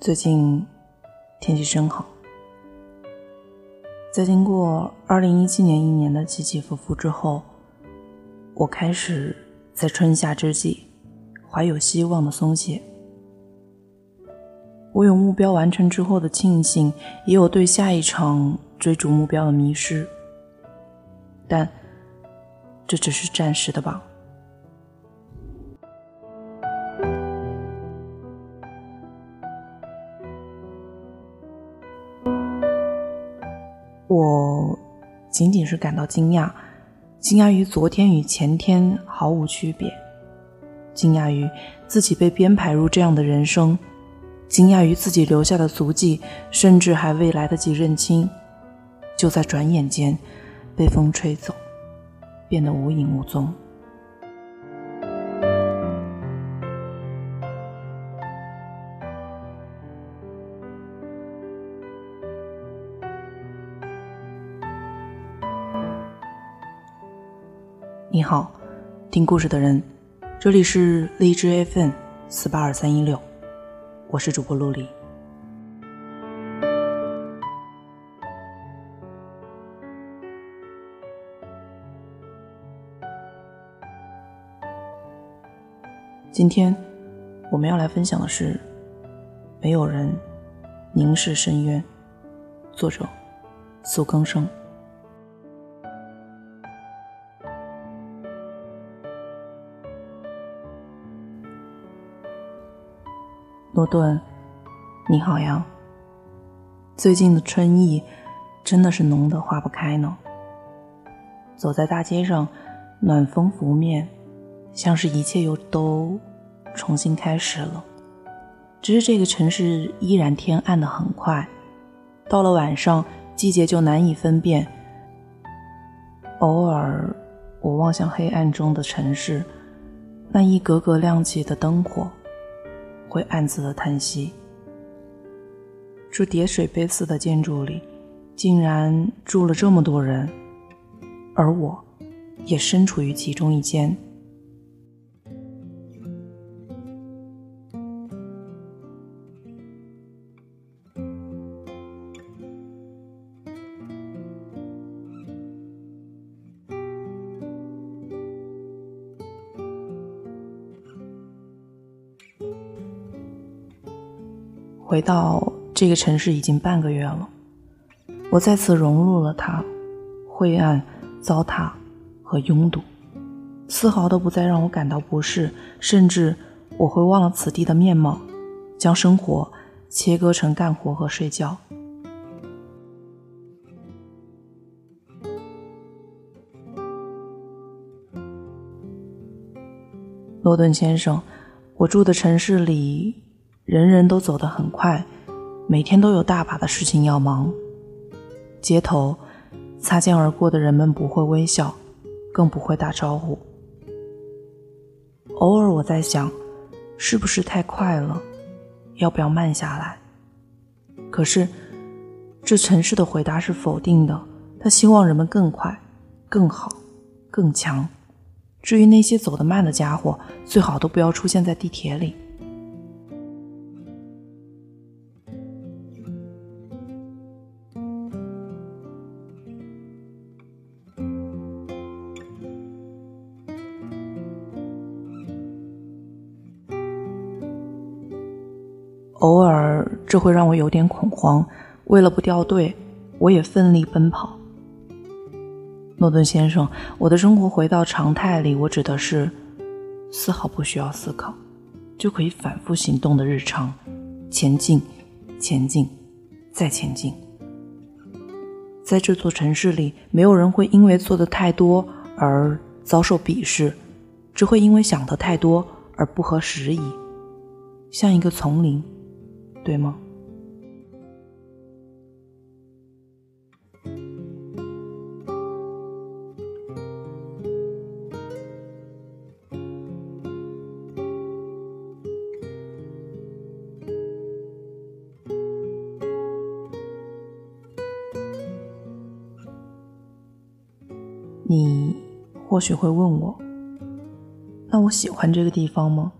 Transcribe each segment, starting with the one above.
最近天气真好。在经过二零一七年一年的起起伏伏之后，我开始在春夏之际怀有希望的松懈。我有目标完成之后的庆幸，也有对下一场追逐目标的迷失。但这只是暂时的吧。我仅仅是感到惊讶，惊讶于昨天与前天毫无区别，惊讶于自己被编排入这样的人生，惊讶于自己留下的足迹，甚至还未来得及认清，就在转眼间被风吹走，变得无影无踪。好，听故事的人，这里是荔枝 FM 四八二三一六，我是主播陆离。今天我们要来分享的是《没有人凝视深渊》，作者苏更生。诺顿，你好呀。最近的春意真的是浓得化不开呢。走在大街上，暖风拂面，像是一切又都重新开始了。只是这个城市依然天暗的很快，到了晚上，季节就难以分辨。偶尔，我望向黑暗中的城市，那一格格亮起的灯火。会暗自的叹息，这叠水杯似的建筑里，竟然住了这么多人，而我，也身处于其中一间。回到这个城市已经半个月了，我再次融入了它，灰暗、糟蹋和拥堵，丝毫都不再让我感到不适，甚至我会忘了此地的面貌，将生活切割成干活和睡觉。诺顿先生，我住的城市里。人人都走得很快，每天都有大把的事情要忙。街头擦肩而过的人们不会微笑，更不会打招呼。偶尔我在想，是不是太快了？要不要慢下来？可是，这城市的回答是否定的。他希望人们更快、更好、更强。至于那些走得慢的家伙，最好都不要出现在地铁里。偶尔，这会让我有点恐慌。为了不掉队，我也奋力奔跑。诺顿先生，我的生活回到常态里，我指的是丝毫不需要思考，就可以反复行动的日常，前进，前进，再前进。在这座城市里，没有人会因为做的太多而遭受鄙视，只会因为想的太多而不合时宜，像一个丛林。对吗？你或许会问我，那我喜欢这个地方吗？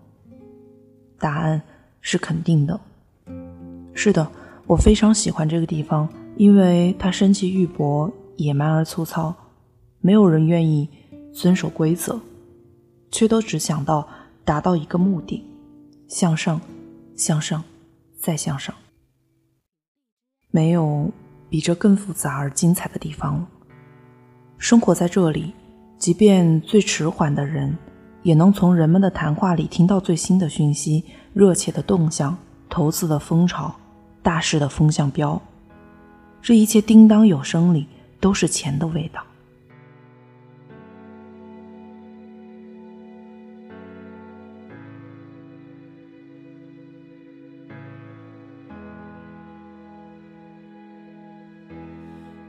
答案是肯定的。是的，我非常喜欢这个地方，因为它生气玉薄、野蛮而粗糙，没有人愿意遵守规则，却都只想到达到一个目的：向上，向上，再向上。没有比这更复杂而精彩的地方了。生活在这里，即便最迟缓的人，也能从人们的谈话里听到最新的讯息、热切的动向、投资的风潮。大事的风向标，这一切叮当有声里都是钱的味道。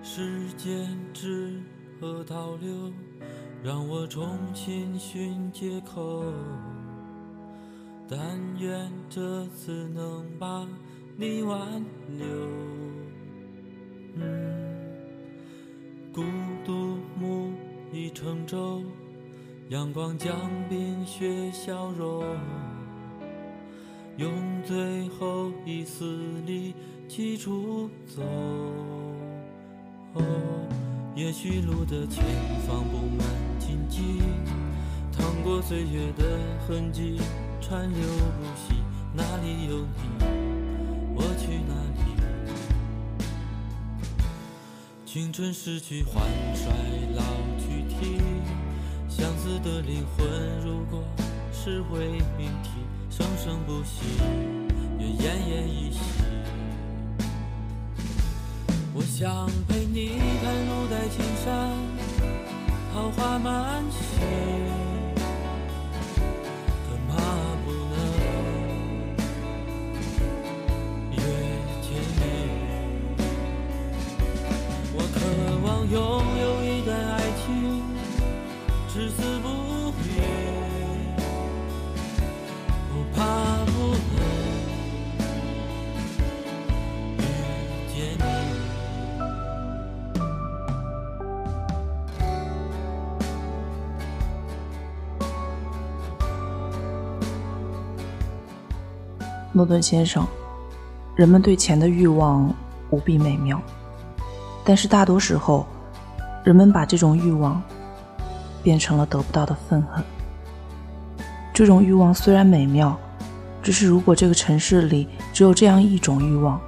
时间之河倒流，让我重新寻借口。但愿这次能把。你挽留，孤独木已成舟，阳光将冰雪消融，用最后一丝力气出走。也许路的前方布满荆棘，趟过岁月的痕迹，川流不息，哪里有你？我去哪里？青春逝去，换衰老去体，相似的灵魂，如果是伪命题，生生不息，也奄奄一息。我想陪你看路在青山，桃花满萋。诺顿先生，人们对钱的欲望无比美妙，但是大多时候，人们把这种欲望变成了得不到的愤恨。这种欲望虽然美妙，只是如果这个城市里只有这样一种欲望，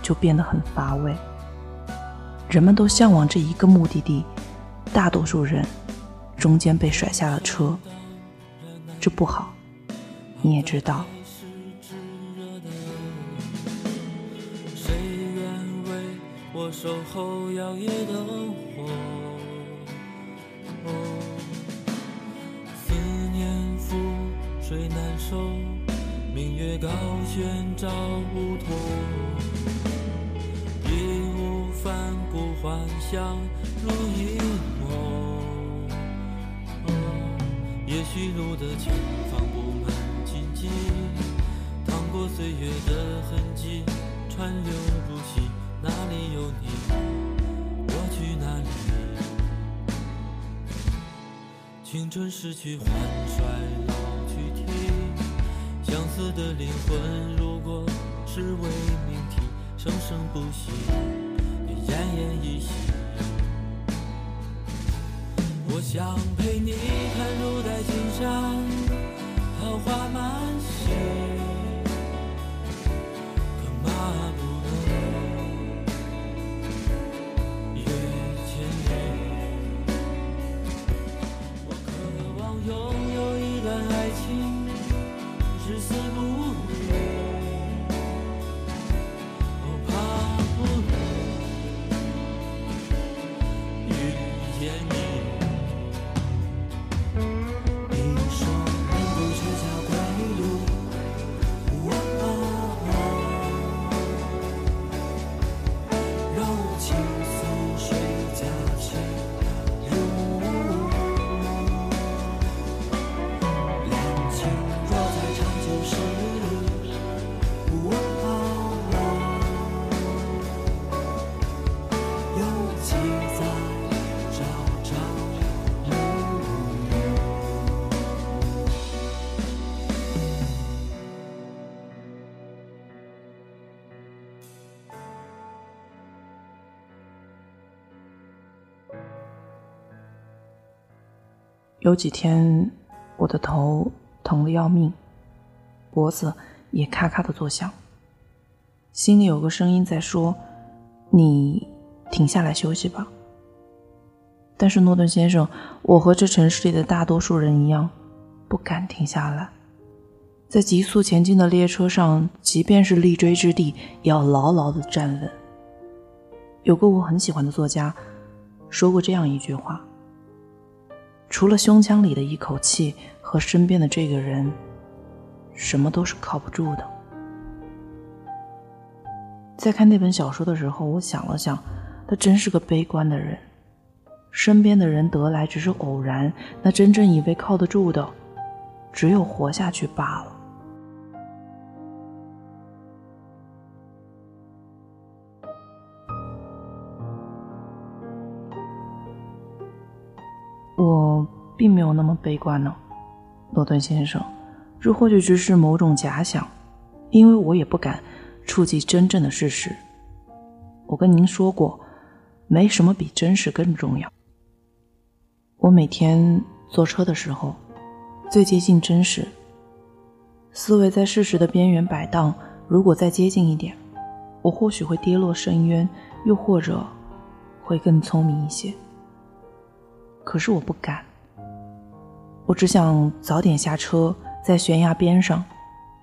就变得很乏味。人们都向往这一个目的地，大多数人中间被甩下了车，这不好，你也知道。守候摇曳灯火，哦思念覆水难收，明月高悬照梧桐，义无反顾幻想如一梦。也许路的前方布满荆棘，趟过岁月的痕迹，川流不息。哪里有你，我去哪里？青春逝去，换衰老去体，相似的灵魂，如果是伪命题，生生不息，也奄奄一息。我想陪你看入在青山，桃花满溪。有几天，我的头疼得要命，脖子也咔咔的作响，心里有个声音在说：“你停下来休息吧。”但是诺顿先生，我和这城市里的大多数人一样，不敢停下来。在急速前进的列车上，即便是立锥之地，也要牢牢的站稳。有个我很喜欢的作家，说过这样一句话。除了胸腔里的一口气和身边的这个人，什么都是靠不住的。在看那本小说的时候，我想了想，他真是个悲观的人。身边的人得来只是偶然，那真正以为靠得住的，只有活下去罢了。我并没有那么悲观呢，诺顿先生，这或许只是某种假想，因为我也不敢触及真正的事实。我跟您说过，没什么比真实更重要。我每天坐车的时候，最接近真实，思维在事实的边缘摆荡。如果再接近一点，我或许会跌落深渊，又或者会更聪明一些。可是我不敢，我只想早点下车，在悬崖边上，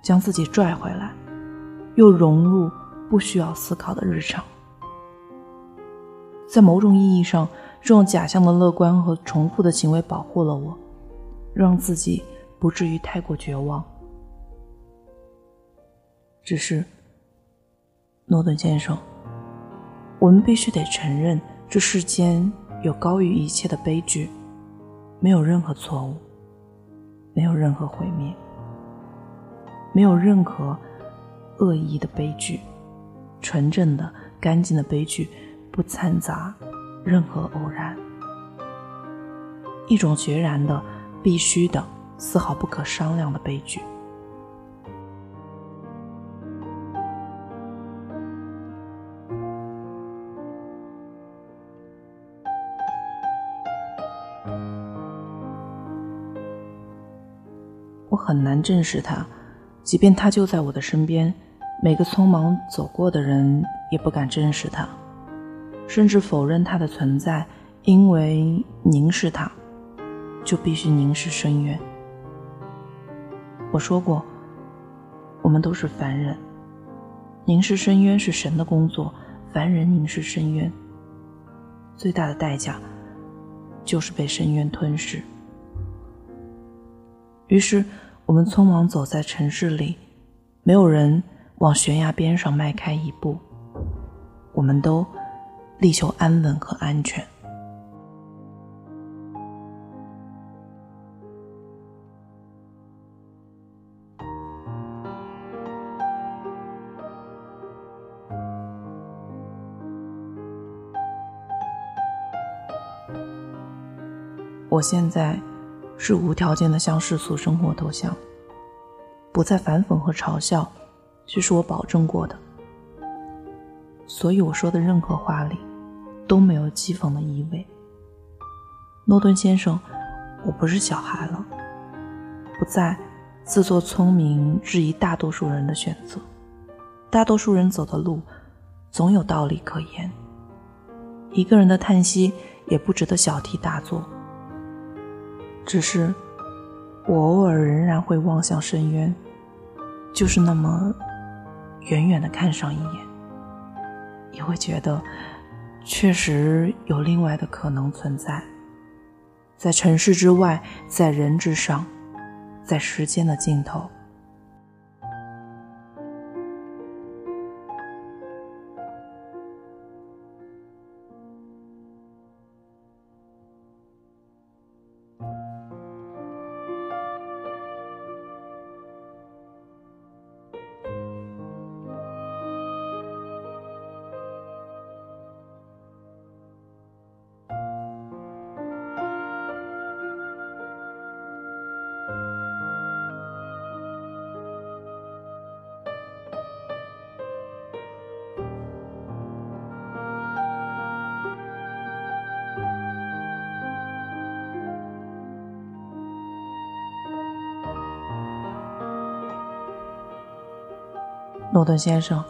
将自己拽回来，又融入不需要思考的日常。在某种意义上，这种假象的乐观和重复的行为保护了我，让自己不至于太过绝望。只是，诺顿先生，我们必须得承认，这世间。有高于一切的悲剧，没有任何错误，没有任何毁灭，没有任何恶意的悲剧，纯正的、干净的悲剧，不掺杂任何偶然，一种决然的、必须的、丝毫不可商量的悲剧。我很难正视他，即便他就在我的身边，每个匆忙走过的人也不敢正视他，甚至否认他的存在，因为凝视他，就必须凝视深渊。我说过，我们都是凡人，凝视深渊是神的工作，凡人凝视深渊，最大的代价就是被深渊吞噬。于是。我们匆忙走在城市里，没有人往悬崖边上迈开一步。我们都力求安稳和安全。我现在。是无条件的向世俗生活投降，不再反讽和嘲笑，这是我保证过的。所以我说的任何话里都没有讥讽的意味。诺顿先生，我不是小孩了，不再自作聪明质疑大多数人的选择。大多数人走的路总有道理可言，一个人的叹息也不值得小题大做。只是，我偶尔仍然会望向深渊，就是那么远远的看上一眼，也会觉得确实有另外的可能存在，在城市之外，在人之上，在时间的尽头。诺顿先生，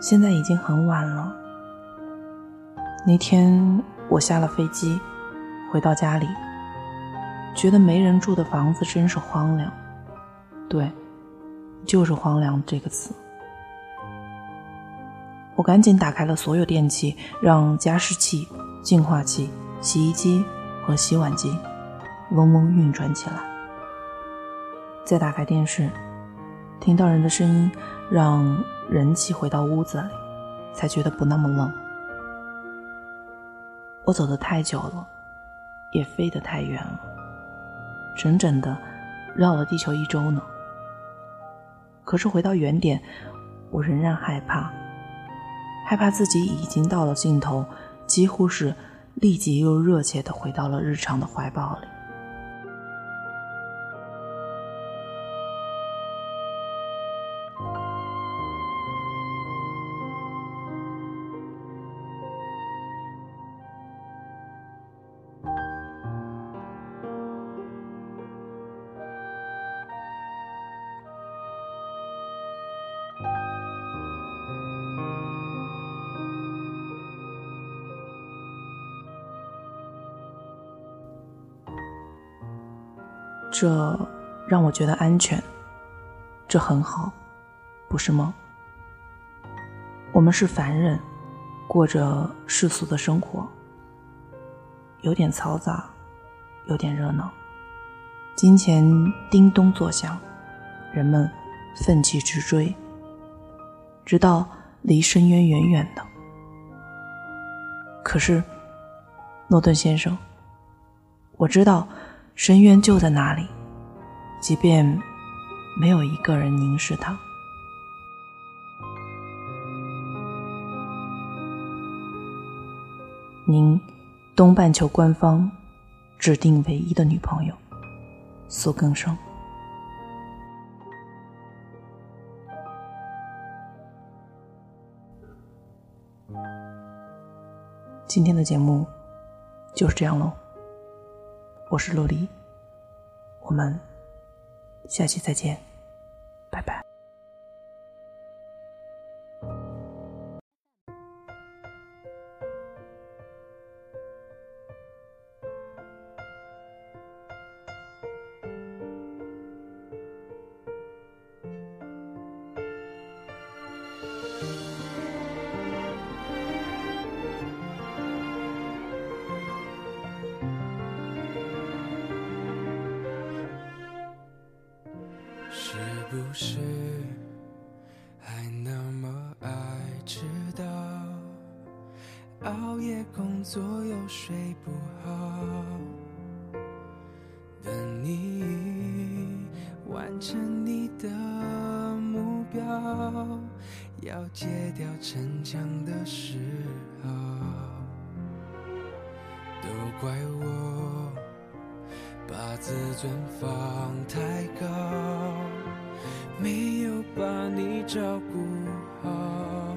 现在已经很晚了。那天我下了飞机，回到家里，觉得没人住的房子真是荒凉。对，就是“荒凉”这个词。我赶紧打开了所有电器，让加湿器、净化器、洗衣机和洗碗机嗡嗡运转起来。再打开电视，听到人的声音，让人气回到屋子里，才觉得不那么冷。我走得太久了，也飞得太远了，整整的绕了地球一周呢。可是回到原点，我仍然害怕。害怕自己已经到了尽头，几乎是立即又热切的回到了日常的怀抱里。这让我觉得安全，这很好，不是吗？我们是凡人，过着世俗的生活，有点嘈杂，有点热闹，金钱叮咚作响，人们奋起直追，直到离深渊远远的。可是，诺顿先生，我知道。深渊就在那里，即便没有一个人凝视他。您，东半球官方指定唯一的女朋友，苏更生。今天的节目就是这样喽。我是陆离，我们下期再见，熬夜工作又睡不好，等你完成你的目标，要戒掉逞强的时候，都怪我把自尊放太高。没有把你照顾好，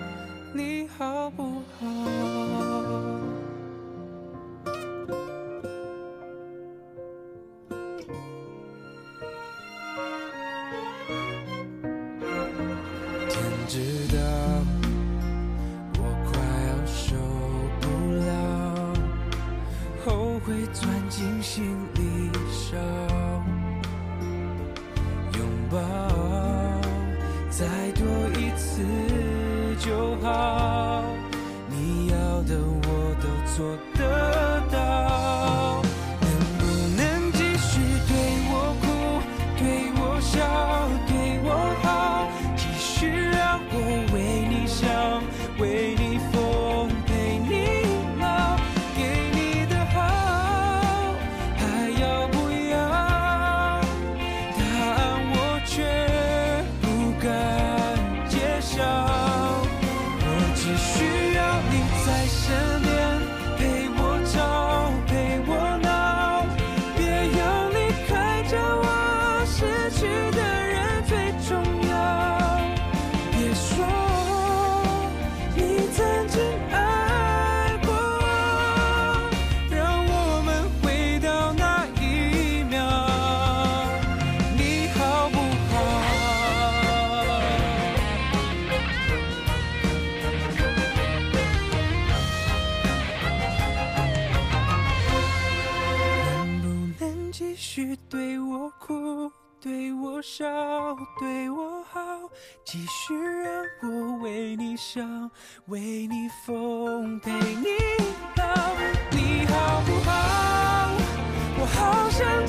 你好不好？对我好继续让我为你想为你疯陪你老你好不好？我好想